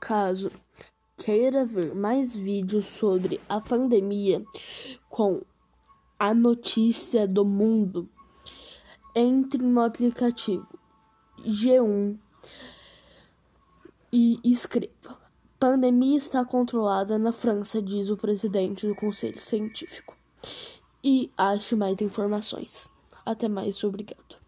Caso queira ver mais vídeos sobre a pandemia com a notícia do mundo, entre no aplicativo G1 e escreva: Pandemia está controlada na França, diz o presidente do Conselho Científico. E ache mais informações. Até mais, obrigado.